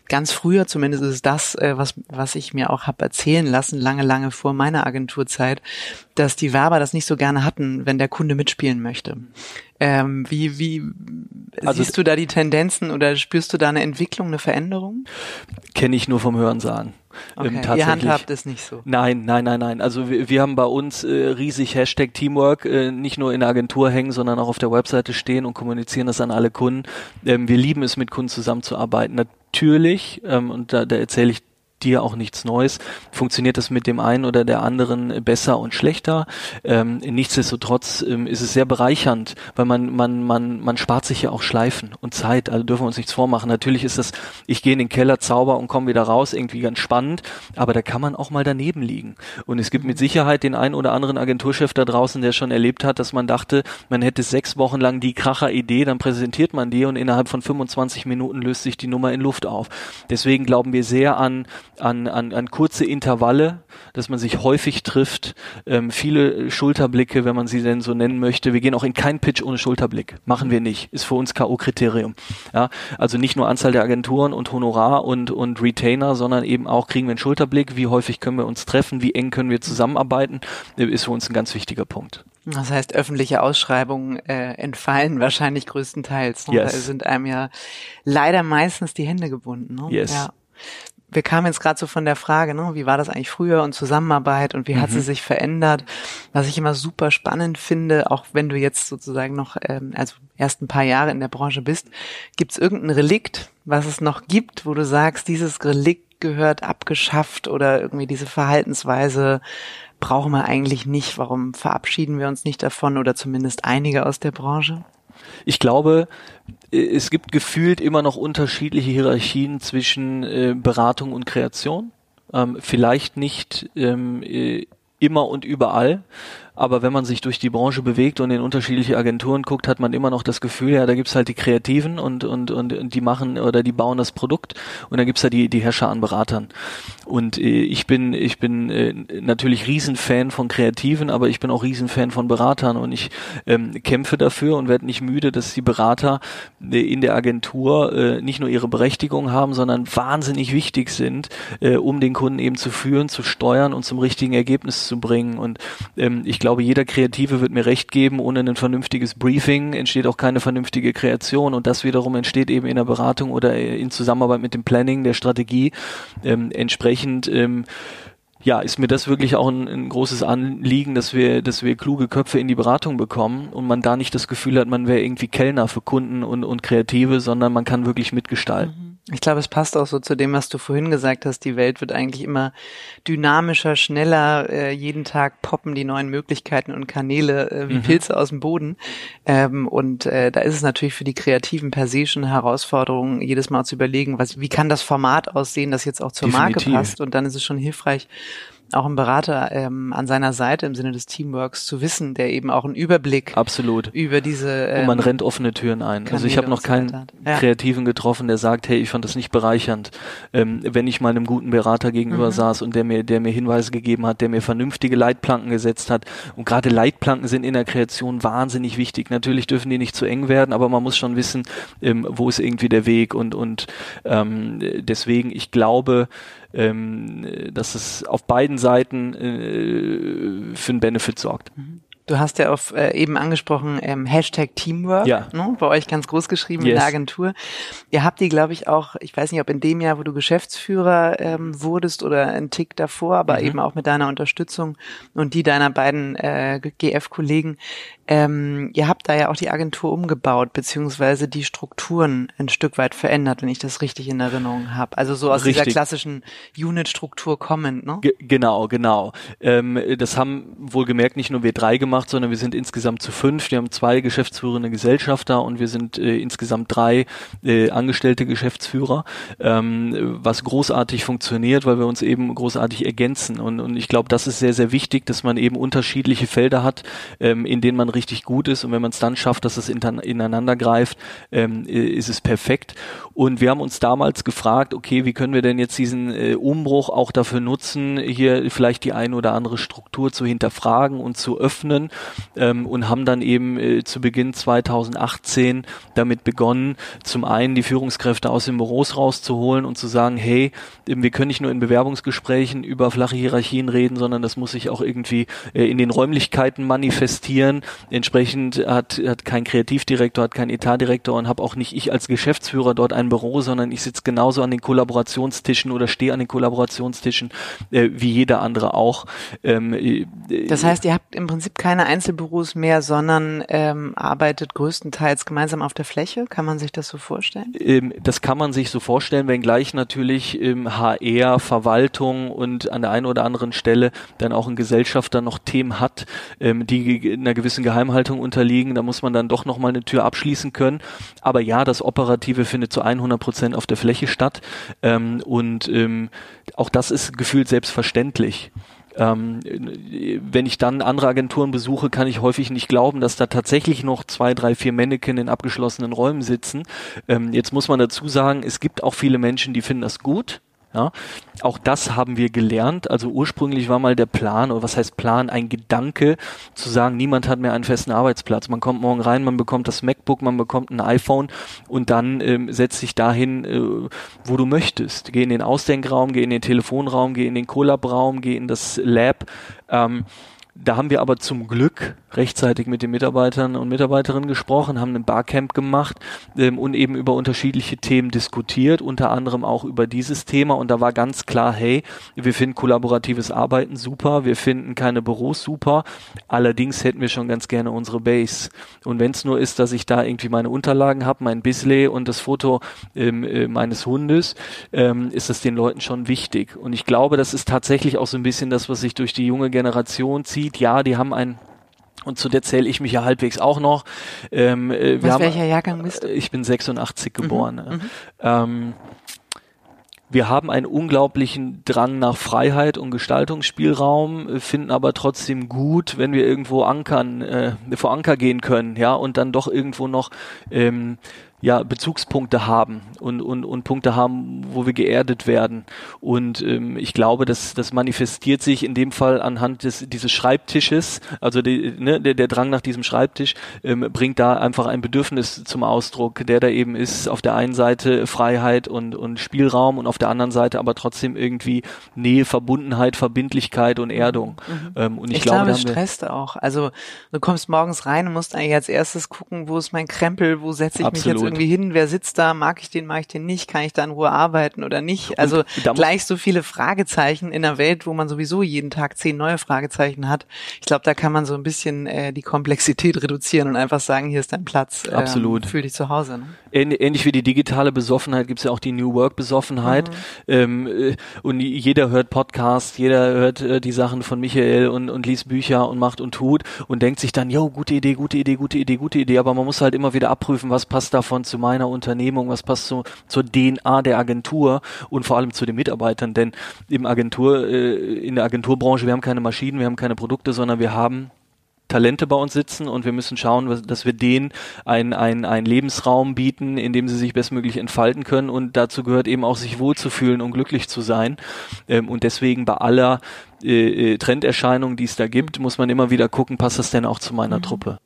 ganz früher zumindest ist das, äh, was, was ich mir auch habe erzählen lassen, lange, lange vor meiner Agenturzeit, dass die Werber das nicht so gerne hatten, wenn der Kunde mitspielen möchte. Ähm, wie wie also, siehst du da die Tendenzen oder spürst du da eine Entwicklung, eine Veränderung? Kenne ich nur vom Hörensagen. Ähm, okay. Ähm. Ihr handhabt es nicht so. Nein, nein, nein, nein. Also wir, wir haben bei uns äh, riesig Hashtag Teamwork äh, nicht nur in der Agentur hängen, sondern auch auf der Webseite stehen und kommunizieren das an alle Kunden. Ähm, wir lieben es, mit Kunden zusammenzuarbeiten. Natürlich, ähm, und da, da erzähle ich dir auch nichts Neues. Funktioniert das mit dem einen oder der anderen besser und schlechter? Ähm, nichtsdestotrotz ähm, ist es sehr bereichernd, weil man, man, man, man spart sich ja auch Schleifen und Zeit. Also dürfen wir uns nichts vormachen. Natürlich ist das, ich gehe in den Keller, zauber und komme wieder raus, irgendwie ganz spannend, aber da kann man auch mal daneben liegen. Und es gibt mit Sicherheit den einen oder anderen Agenturchef da draußen, der schon erlebt hat, dass man dachte, man hätte sechs Wochen lang die Kracher-Idee, dann präsentiert man die und innerhalb von 25 Minuten löst sich die Nummer in Luft auf. Deswegen glauben wir sehr an an, an, an kurze Intervalle, dass man sich häufig trifft, ähm, viele Schulterblicke, wenn man sie denn so nennen möchte. Wir gehen auch in keinen Pitch ohne Schulterblick. Machen wir nicht. Ist für uns K.O.-Kriterium. Ja, also nicht nur Anzahl der Agenturen und Honorar und, und Retainer, sondern eben auch kriegen wir einen Schulterblick, wie häufig können wir uns treffen, wie eng können wir zusammenarbeiten, ist für uns ein ganz wichtiger Punkt. Das heißt, öffentliche Ausschreibungen äh, entfallen wahrscheinlich größtenteils. Ne? Yes. Da sind einem ja leider meistens die Hände gebunden. Ne? Yes. Ja wir kamen jetzt gerade so von der Frage, ne, wie war das eigentlich früher und Zusammenarbeit und wie mhm. hat sie mhm. sich verändert? Was ich immer super spannend finde, auch wenn du jetzt sozusagen noch, ähm, also erst ein paar Jahre in der Branche bist, gibt es irgendein Relikt, was es noch gibt, wo du sagst, dieses Relikt gehört abgeschafft oder irgendwie diese Verhaltensweise brauchen wir eigentlich nicht. Warum verabschieden wir uns nicht davon oder zumindest einige aus der Branche? Ich glaube, äh, es gibt gefühlt immer noch unterschiedliche Hierarchien zwischen äh, Beratung und Kreation. Ähm, vielleicht nicht ähm, äh, immer und überall, aber wenn man sich durch die Branche bewegt und in unterschiedliche Agenturen guckt, hat man immer noch das Gefühl, ja, da gibt's halt die Kreativen und, und, und die machen oder die bauen das Produkt und dann gibt's da die, die Herrscher an Beratern. Und äh, ich bin, ich bin äh, natürlich Riesenfan von Kreativen, aber ich bin auch Riesenfan von Beratern und ich ähm, kämpfe dafür und werde nicht müde, dass die Berater äh, in der Agentur äh, nicht nur ihre Berechtigung haben, sondern wahnsinnig wichtig sind, äh, um den Kunden eben zu führen, zu steuern und zum richtigen Ergebnis zu bringen. Und ähm, ich glaube, jeder Kreative wird mir recht geben, ohne ein vernünftiges Briefing entsteht auch keine vernünftige Kreation und das wiederum entsteht eben in der Beratung oder in Zusammenarbeit mit dem Planning, der Strategie. Ähm, entsprechend ähm, ja, ist mir das wirklich auch ein, ein, großes Anliegen, dass wir, dass wir kluge Köpfe in die Beratung bekommen und man da nicht das Gefühl hat, man wäre irgendwie Kellner für Kunden und, und Kreative, sondern man kann wirklich mitgestalten. Mhm. Ich glaube, es passt auch so zu dem, was du vorhin gesagt hast. Die Welt wird eigentlich immer dynamischer, schneller. Äh, jeden Tag poppen die neuen Möglichkeiten und Kanäle äh, wie mhm. Pilze aus dem Boden. Ähm, und äh, da ist es natürlich für die Kreativen per se schon eine Herausforderung, jedes Mal zu überlegen, was, wie kann das Format aussehen, das jetzt auch zur Definitiv. Marke passt. Und dann ist es schon hilfreich, auch einen Berater ähm, an seiner Seite im Sinne des Teamworks zu wissen, der eben auch einen Überblick Absolut. über diese ähm, und man ähm, rennt offene Türen ein. Kanäle also ich habe noch keinen so ja. Kreativen getroffen, der sagt, hey, ich fand das nicht bereichernd, ähm, wenn ich meinem guten Berater gegenüber mhm. saß und der mir, der mir Hinweise gegeben hat, der mir vernünftige Leitplanken gesetzt hat. Und gerade Leitplanken sind in der Kreation wahnsinnig wichtig. Natürlich dürfen die nicht zu eng werden, aber man muss schon wissen, ähm, wo ist irgendwie der Weg und und ähm, deswegen, ich glaube, ähm, dass es auf beiden Seiten äh, für einen Benefit sorgt. Mhm. Du hast ja auf äh, eben angesprochen ähm, Hashtag Teamwork, ja. ne, bei euch ganz groß geschrieben yes. in der Agentur. Ihr habt die, glaube ich, auch, ich weiß nicht, ob in dem Jahr, wo du Geschäftsführer ähm, wurdest oder ein Tick davor, aber mhm. eben auch mit deiner Unterstützung und die deiner beiden äh, GF-Kollegen ähm, ihr habt da ja auch die Agentur umgebaut, beziehungsweise die Strukturen ein Stück weit verändert, wenn ich das richtig in Erinnerung habe. Also so aus richtig. dieser klassischen Unit-Struktur kommend, ne? G genau, genau. Ähm, das haben wohlgemerkt nicht nur wir drei gemacht, macht, sondern wir sind insgesamt zu fünf. Wir haben zwei geschäftsführende Gesellschafter und wir sind äh, insgesamt drei äh, angestellte Geschäftsführer, ähm, was großartig funktioniert, weil wir uns eben großartig ergänzen. Und, und ich glaube, das ist sehr, sehr wichtig, dass man eben unterschiedliche Felder hat, ähm, in denen man richtig gut ist. Und wenn man es dann schafft, dass es ineinander greift, ähm, ist es perfekt. Und wir haben uns damals gefragt, okay, wie können wir denn jetzt diesen äh, Umbruch auch dafür nutzen, hier vielleicht die eine oder andere Struktur zu hinterfragen und zu öffnen ähm, und haben dann eben äh, zu Beginn 2018 damit begonnen, zum einen die Führungskräfte aus den Büros rauszuholen und zu sagen, hey, wir können nicht nur in Bewerbungsgesprächen über flache Hierarchien reden, sondern das muss sich auch irgendwie äh, in den Räumlichkeiten manifestieren. Entsprechend hat, hat kein Kreativdirektor, hat kein Etatdirektor und habe auch nicht ich als Geschäftsführer dort ein Büro, sondern ich sitze genauso an den Kollaborationstischen oder stehe an den Kollaborationstischen äh, wie jeder andere auch. Ähm, äh, das heißt, ihr habt im Prinzip keine Einzelbüros mehr, sondern ähm, arbeitet größtenteils gemeinsam auf der Fläche. Kann man sich das so vorstellen? Ähm, das kann man sich so vorstellen, wenngleich natürlich ähm, HR, Verwaltung und an der einen oder anderen Stelle dann auch ein Gesellschafter noch Themen hat, ähm, die einer gewissen Geheimhaltung unterliegen. Da muss man dann doch nochmal eine Tür abschließen können. Aber ja, das Operative findet zu 100 Prozent auf der Fläche statt. Ähm, und ähm, auch das ist gefühlt selbstverständlich. Ähm, wenn ich dann andere Agenturen besuche, kann ich häufig nicht glauben, dass da tatsächlich noch zwei, drei, vier Mannequin in abgeschlossenen Räumen sitzen. Ähm, jetzt muss man dazu sagen, es gibt auch viele Menschen, die finden das gut. Ja, auch das haben wir gelernt. Also ursprünglich war mal der Plan, oder was heißt Plan, ein Gedanke, zu sagen, niemand hat mehr einen festen Arbeitsplatz. Man kommt morgen rein, man bekommt das MacBook, man bekommt ein iPhone und dann ähm, setzt sich dahin, äh, wo du möchtest. Geh in den Ausdenkraum, geh in den Telefonraum, geh in den Collab-Raum, geh in das Lab. Ähm, da haben wir aber zum Glück rechtzeitig mit den Mitarbeitern und Mitarbeiterinnen gesprochen, haben ein Barcamp gemacht ähm, und eben über unterschiedliche Themen diskutiert, unter anderem auch über dieses Thema. Und da war ganz klar, hey, wir finden kollaboratives Arbeiten super, wir finden keine Büros super, allerdings hätten wir schon ganz gerne unsere Base. Und wenn es nur ist, dass ich da irgendwie meine Unterlagen habe, mein Bisley und das Foto ähm, äh, meines Hundes, ähm, ist das den Leuten schon wichtig. Und ich glaube, das ist tatsächlich auch so ein bisschen das, was sich durch die junge Generation zieht sieht, ja, die haben ein und zu der zähle ich mich ja halbwegs auch noch. Ähm, äh, Was, haben, welcher Jahrgang bist du? Ich bin 86 mhm, geboren. Mhm. Ähm, wir haben einen unglaublichen Drang nach Freiheit und Gestaltungsspielraum, finden aber trotzdem gut, wenn wir irgendwo ankern, äh, vor Anker gehen können, ja, und dann doch irgendwo noch ähm, ja, Bezugspunkte haben und, und, und Punkte haben, wo wir geerdet werden. Und ähm, ich glaube, das, das manifestiert sich in dem Fall anhand des, dieses Schreibtisches, also die, ne, der, der Drang nach diesem Schreibtisch ähm, bringt da einfach ein Bedürfnis zum Ausdruck, der da eben ist, auf der einen Seite Freiheit und, und Spielraum und auf der anderen Seite aber trotzdem irgendwie Nähe, Verbundenheit, Verbindlichkeit und Erdung. Mhm. Ähm, und ich, ich glaube, glaube, das stresst auch. Also du kommst morgens rein und musst eigentlich als erstes gucken, wo ist mein Krempel, wo setze ich Absolut. mich jetzt irgendwie hin, wer sitzt da, mag ich den, mag ich den nicht, kann ich da in Ruhe arbeiten oder nicht? Also gleich so viele Fragezeichen in einer Welt, wo man sowieso jeden Tag zehn neue Fragezeichen hat. Ich glaube, da kann man so ein bisschen äh, die Komplexität reduzieren und einfach sagen, hier ist dein Platz. Ähm, Absolut. Fühl dich zu Hause. Ne? Ähnlich wie die digitale Besoffenheit gibt es ja auch die New Work Besoffenheit. Mhm. Ähm, äh, und jeder hört Podcasts, jeder hört äh, die Sachen von Michael und, und liest Bücher und macht und tut und denkt sich dann, jo, gute Idee, gute Idee, gute Idee, gute Idee. Aber man muss halt immer wieder abprüfen, was passt davon zu meiner Unternehmung, was passt zu, zur DNA der Agentur und vor allem zu den Mitarbeitern. Denn im Agentur, äh, in der Agenturbranche, wir haben keine Maschinen, wir haben keine Produkte, sondern wir haben Talente bei uns sitzen und wir müssen schauen, dass wir denen einen, einen, einen Lebensraum bieten, in dem sie sich bestmöglich entfalten können und dazu gehört eben auch sich wohlzufühlen und glücklich zu sein. Ähm, und deswegen bei aller äh, äh, Trenderscheinungen, die es da gibt, muss man immer wieder gucken, passt das denn auch zu meiner mhm. Truppe.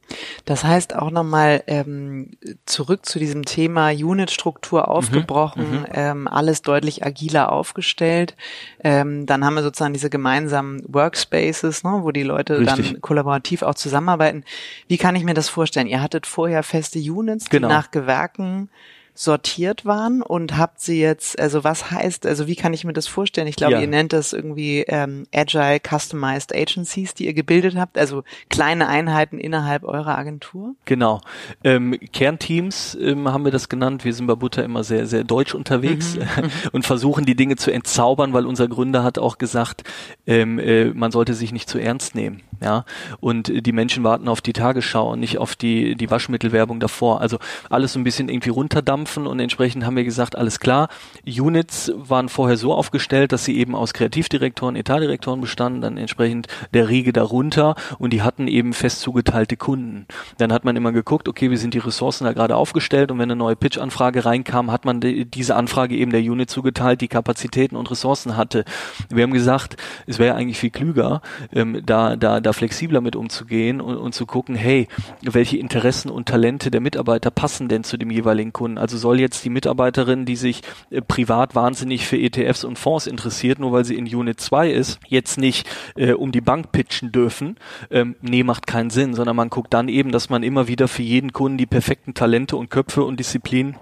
Das heißt auch nochmal ähm, zurück zu diesem Thema Unit-Struktur aufgebrochen, mhm. mhm. ähm, alles deutlich agiler aufgestellt. Ähm, dann haben wir sozusagen diese gemeinsamen Workspaces, ne, wo die Leute Richtig. dann kollaborativ auch zusammenarbeiten. Wie kann ich mir das vorstellen? Ihr hattet vorher feste Units, die genau. nach Gewerken sortiert waren und habt sie jetzt, also was heißt, also wie kann ich mir das vorstellen? Ich glaube, Ja. ihr nennt das irgendwie ähm, Agile Customized Agencies, die ihr gebildet habt, also kleine Einheiten innerhalb eurer Agentur. Genau. Ähm, Kernteams ähm, haben wir das genannt. Wir sind bei Butter immer sehr, sehr deutsch unterwegs und versuchen die Dinge zu entzaubern, weil unser Gründer hat auch gesagt, ähm, äh, man sollte sich nicht zu ernst nehmen. Ja. Und äh, die Menschen warten auf die Tagesschau und nicht auf die, die Waschmittelwerbung davor. Also alles so ein bisschen irgendwie runterdampfen und entsprechend haben wir gesagt, alles klar. Units waren vorher so aufgestellt, dass sie eben aus Kreativdirektoren, Etatdirektoren bestanden, dann entsprechend der Riege darunter und die hatten eben fest zugeteilte Kunden. Dann hat man immer geguckt, okay, wie sind die Ressourcen da gerade aufgestellt und wenn eine neue Pitch-Anfrage reinkam, hat man die, diese Anfrage eben der Unit zugeteilt, die Kapazitäten und Ressourcen hatte. Wir haben gesagt, es wäre eigentlich viel klüger, ähm, da, da, da flexibler mit umzugehen und, und zu gucken, hey, welche Interessen und Talente der Mitarbeiter passen denn zu dem jeweiligen Kunden? Also soll jetzt die Mitarbeiterin, die sich äh, privat wahnsinnig für ETFs und Fonds interessiert, nur weil sie in Unit 2 ist, jetzt nicht äh, um die Bank pitchen dürfen? Ähm, nee, macht keinen Sinn, sondern man guckt dann eben, dass man immer wieder für jeden Kunden die perfekten Talente und Köpfe und Disziplinen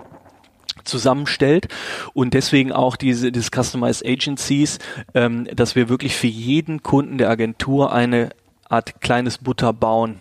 zusammenstellt und deswegen auch diese das Customized Agencies, ähm, dass wir wirklich für jeden Kunden der Agentur eine Art kleines Butter bauen.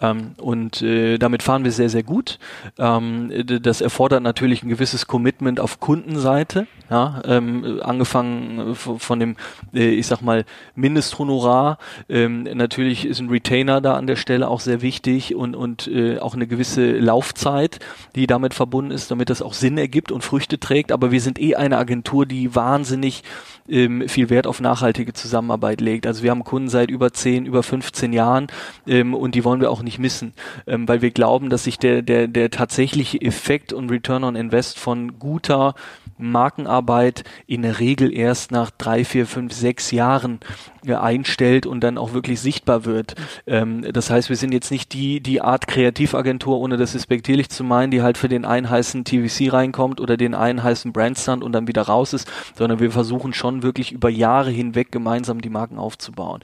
Ähm, und äh, damit fahren wir sehr, sehr gut. Ähm, das erfordert natürlich ein gewisses Commitment auf Kundenseite, ja, ähm, angefangen äh, von dem, äh, ich sag mal, Mindesthonorar. Ähm, natürlich ist ein Retainer da an der Stelle auch sehr wichtig und, und äh, auch eine gewisse Laufzeit, die damit verbunden ist, damit das auch Sinn ergibt und Früchte trägt. Aber wir sind eh eine Agentur, die wahnsinnig ähm, viel Wert auf nachhaltige Zusammenarbeit legt. Also wir haben Kunden seit über 10, über 15 Jahren ähm, und die wollen wir auch nicht missen, ähm, weil wir glauben, dass sich der, der, der tatsächliche Effekt und Return on Invest von guter Markenarbeit in der Regel erst nach drei, vier, fünf, sechs Jahren äh, einstellt und dann auch wirklich sichtbar wird. Ähm, das heißt, wir sind jetzt nicht die, die Art Kreativagentur, ohne das respektierlich zu meinen, die halt für den einen heißen TVC reinkommt oder den einen heißen Brandstand und dann wieder raus ist, sondern wir versuchen schon wirklich über Jahre hinweg gemeinsam die Marken aufzubauen.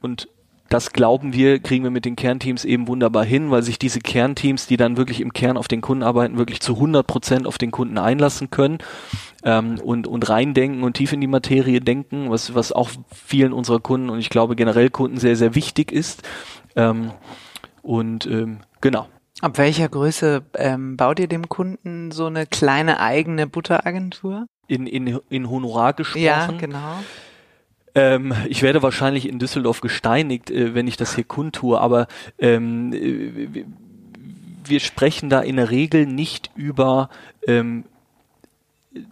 Und das glauben wir, kriegen wir mit den Kernteams eben wunderbar hin, weil sich diese Kernteams, die dann wirklich im Kern auf den Kunden arbeiten, wirklich zu 100 Prozent auf den Kunden einlassen können ähm, und, und reindenken und tief in die Materie denken, was, was auch vielen unserer Kunden und ich glaube generell Kunden sehr, sehr wichtig ist. Ähm, und ähm, genau. Ab welcher Größe ähm, baut ihr dem Kunden so eine kleine eigene Butteragentur? In, in, in Honorar gesprochen. Ja, genau. Ähm, ich werde wahrscheinlich in Düsseldorf gesteinigt, äh, wenn ich das hier kundtue, aber ähm, äh, wir- sprechen da in der Regel nicht über ähm,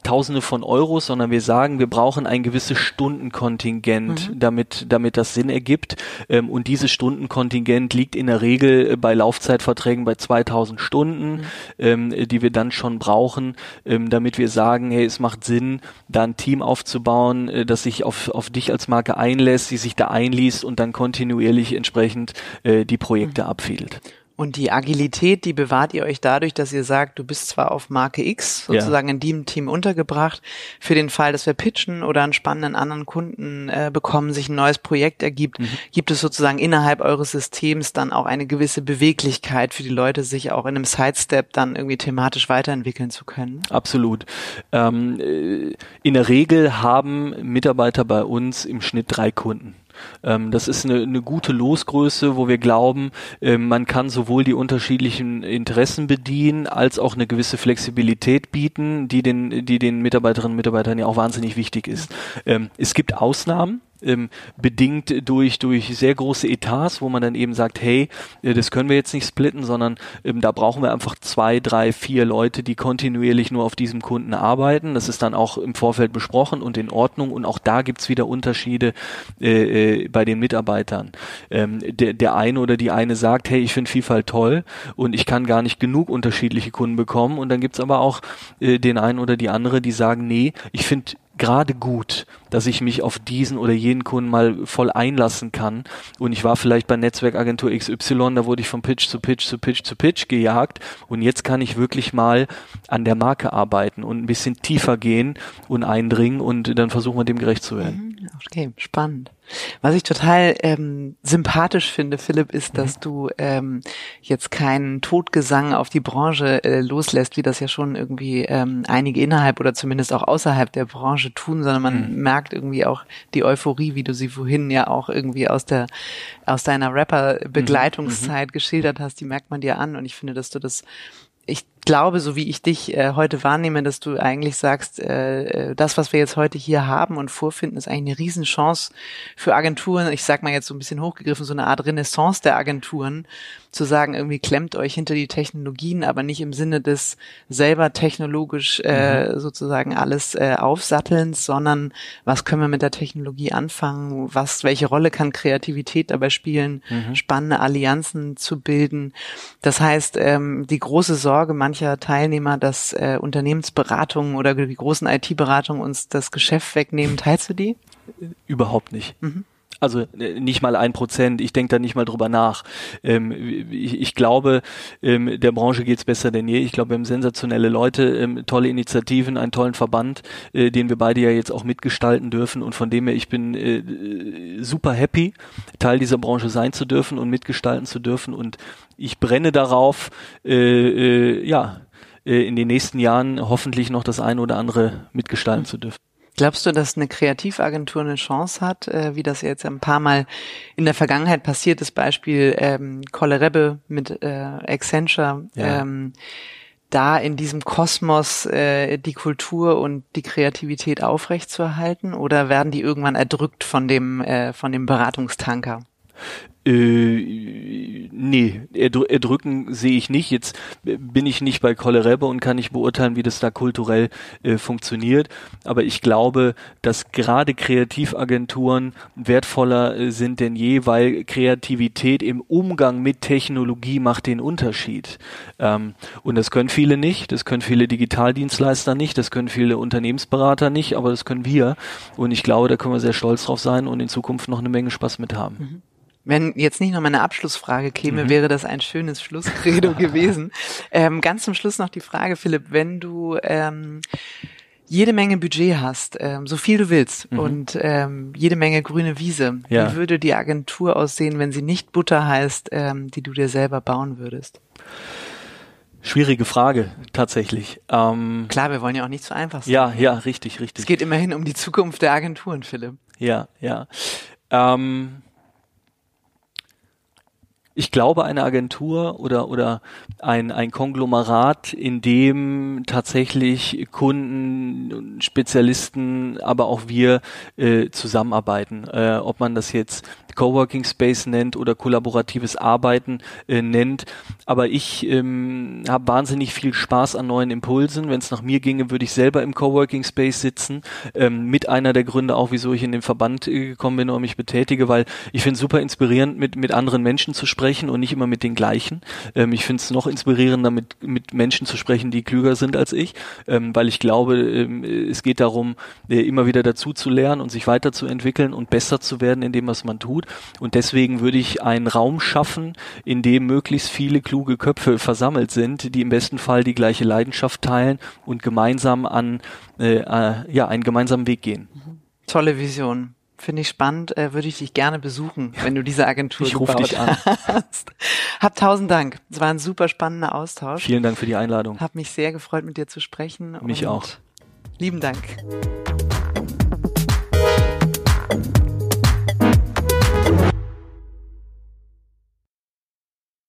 Tausende von Euros, sondern wir sagen, wir brauchen ein gewisses Stundenkontingent, damit, damit das Sinn ergibt. Ähm, und dieses Stundenkontingent liegt in der Regel äh, bei Laufzeitverträgen bei 2000 Stunden, ähm, äh, die wir dann schon brauchen, ähm, damit wir sagen, hey, es macht Sinn, da ein Team aufzubauen, äh, das sich auf, auf dich als Marke einlässt, die sich da einliest und dann kontinuierlich entsprechend äh, die Projekte abfädelt. Und die Agilität, die bewahrt ihr euch dadurch, dass ihr sagt, du bist zwar auf Marke X Ja. sozusagen in dem Team untergebracht, für den Fall, dass wir pitchen oder einen spannenden anderen Kunden äh, bekommen, sich ein neues Projekt ergibt, gibt es sozusagen innerhalb eures Systems dann auch eine gewisse Beweglichkeit für die Leute, sich auch in einem Sidestep dann irgendwie thematisch weiterentwickeln zu können. Absolut. Ähm, äh, in der Regel haben Mitarbeiter bei uns im Schnitt drei Kunden. Ähm, das ist eine, eine gute Losgröße, wo wir glauben, ähm, man kann sowohl die unterschiedlichen Interessen bedienen, als auch eine gewisse Flexibilität bieten, die den, die den Mitarbeiterinnen und Mitarbeitern ja auch wahnsinnig wichtig ist. Ähm, es gibt Ausnahmen, ähm, bedingt durch durch sehr große Etats, wo man dann eben sagt, hey, äh, das können wir jetzt nicht splitten, sondern ähm, da brauchen wir einfach zwei, drei, vier Leute, die kontinuierlich nur auf diesem Kunden arbeiten. Das ist dann auch im Vorfeld besprochen und in Ordnung und auch da gibt's wieder Unterschiede äh, äh, bei den Mitarbeitern. Ähm, der, der eine oder die eine sagt, hey, ich finde Vielfalt toll und ich kann gar nicht genug unterschiedliche Kunden bekommen und dann gibt's aber auch äh, den einen oder die andere, die sagen, nee, ich finde gerade gut, dass ich mich auf diesen oder jenen Kunden mal voll einlassen kann. Und ich war vielleicht bei Netzwerkagentur XY, da wurde ich von Pitch zu Pitch zu Pitch zu Pitch gejagt. Und jetzt kann ich wirklich mal an der Marke arbeiten und ein bisschen tiefer gehen und eindringen und dann versuchen wir dem gerecht zu werden. Okay, spannend. Was ich total ähm, sympathisch finde, Philipp, ist, dass mhm. du ähm, jetzt keinen Todgesang auf die Branche äh, loslässt, wie das ja schon irgendwie ähm, einige innerhalb oder zumindest auch außerhalb der Branche tun, sondern man mhm. merkt irgendwie auch die Euphorie, wie du sie vorhin ja auch irgendwie aus der aus deiner Rapper-Begleitungszeit mhm. geschildert hast, die merkt man dir an und ich finde, dass du das ich glaube, so wie ich dich äh, heute wahrnehme, dass du eigentlich sagst, äh, äh, das, was wir jetzt heute hier haben und vorfinden, ist eigentlich eine Riesenchance für Agenturen. Ich sag mal jetzt so ein bisschen hochgegriffen, so eine Art Renaissance der Agenturen, zu sagen, irgendwie klemmt euch hinter die Technologien, aber nicht im Sinne des selber technologisch äh, mhm. sozusagen alles äh, aufsattelns, sondern was können wir mit der Technologie anfangen? Was, welche Rolle kann Kreativität dabei spielen? Mhm. Spannende Allianzen zu bilden. Das heißt, ähm, die große Sorge mancher Teilnehmer, dass äh, Unternehmensberatungen oder die großen IT-Beratungen uns das Geschäft wegnehmen. Teilst du die? Überhaupt nicht. Mhm. Also äh, nicht mal ein Prozent. Ich denke da nicht mal drüber nach. Ähm, ich, ich, glaube, ähm, der Branche geht's besser denn je. Ich glaube, wir haben sensationelle Leute, ähm, tolle Initiativen, einen tollen Verband, äh, den wir beide ja jetzt auch mitgestalten dürfen. Und von dem her, ich bin äh, super happy, Teil dieser Branche sein zu dürfen und mitgestalten zu dürfen. Und ich brenne darauf, äh, äh, ja, äh, in den nächsten Jahren hoffentlich noch das eine oder andere mitgestalten zu dürfen. Glaubst du, dass eine Kreativagentur eine Chance hat, äh, wie das jetzt ein paar Mal in der Vergangenheit passiert ist, Beispiel ähm, Rebbe mit äh, Accenture, ja. ähm, da in diesem Kosmos äh, die Kultur und die Kreativität aufrechtzuerhalten oder werden die irgendwann erdrückt von dem, äh, von dem Beratungstanker? Äh, nee, erdrücken sehe ich nicht. Jetzt bin ich nicht bei Kollerebe und kann nicht beurteilen, wie das da kulturell äh, funktioniert. Aber ich glaube, dass gerade Kreativagenturen wertvoller äh, sind denn je, weil Kreativität im Umgang mit Technologie macht den Unterschied. Ähm, und das können viele nicht. Das können viele Digitaldienstleister nicht. Das können viele Unternehmensberater nicht. Aber das können wir. Und ich glaube, da können wir sehr stolz drauf sein und in Zukunft noch eine Menge Spaß mit haben. Mhm. Wenn jetzt nicht noch meine Abschlussfrage käme, mhm. wäre das ein schönes Schlusscredo gewesen. Ähm, ganz zum Schluss noch die Frage, Philipp, wenn du ähm, jede Menge Budget hast, ähm, so viel du willst mhm. und ähm, jede Menge grüne Wiese, ja. wie würde die Agentur aussehen, wenn sie nicht Butter heißt, ähm, die du dir selber bauen würdest? Schwierige Frage, tatsächlich. Ähm, Klar, wir wollen ja auch nicht zu einfach sein. Ja, ja, richtig, richtig. Es geht immerhin um die Zukunft der Agenturen, Philipp. Ja, ja. Ähm, ich glaube, eine Agentur oder, oder ein, ein Konglomerat, in dem tatsächlich Kunden, Spezialisten, aber auch wir äh, zusammenarbeiten. Äh, ob man das jetzt Coworking Space nennt oder kollaboratives Arbeiten äh, nennt. Aber ich ähm, habe wahnsinnig viel Spaß an neuen Impulsen. Wenn es nach mir ginge, würde ich selber im Coworking Space sitzen. Ähm, mit einer der Gründe auch, wieso ich in den Verband äh, gekommen bin und mich betätige, weil ich finde es super inspirierend, mit, mit anderen Menschen zu sprechen und nicht immer mit den gleichen. Ähm, ich finde es noch inspirierender, mit, mit Menschen zu sprechen, die klüger sind als ich, ähm, weil ich glaube, ähm, es geht darum, äh, immer wieder dazu zu lernen und sich weiterzuentwickeln und besser zu werden in dem, was man tut. Und deswegen würde ich einen Raum schaffen, in dem möglichst viele kluge Köpfe versammelt sind, die im besten Fall die gleiche Leidenschaft teilen und gemeinsam an äh, äh, ja einen gemeinsamen Weg gehen. Tolle Vision. Finde ich spannend, äh, würde ich dich gerne besuchen, wenn du diese Agentur ich gebaut dich an. hast. Hab tausend Dank. Es war ein super spannender Austausch. Vielen Dank für die Einladung. Hab mich sehr gefreut, mit dir zu sprechen. Mich auch. Lieben Dank.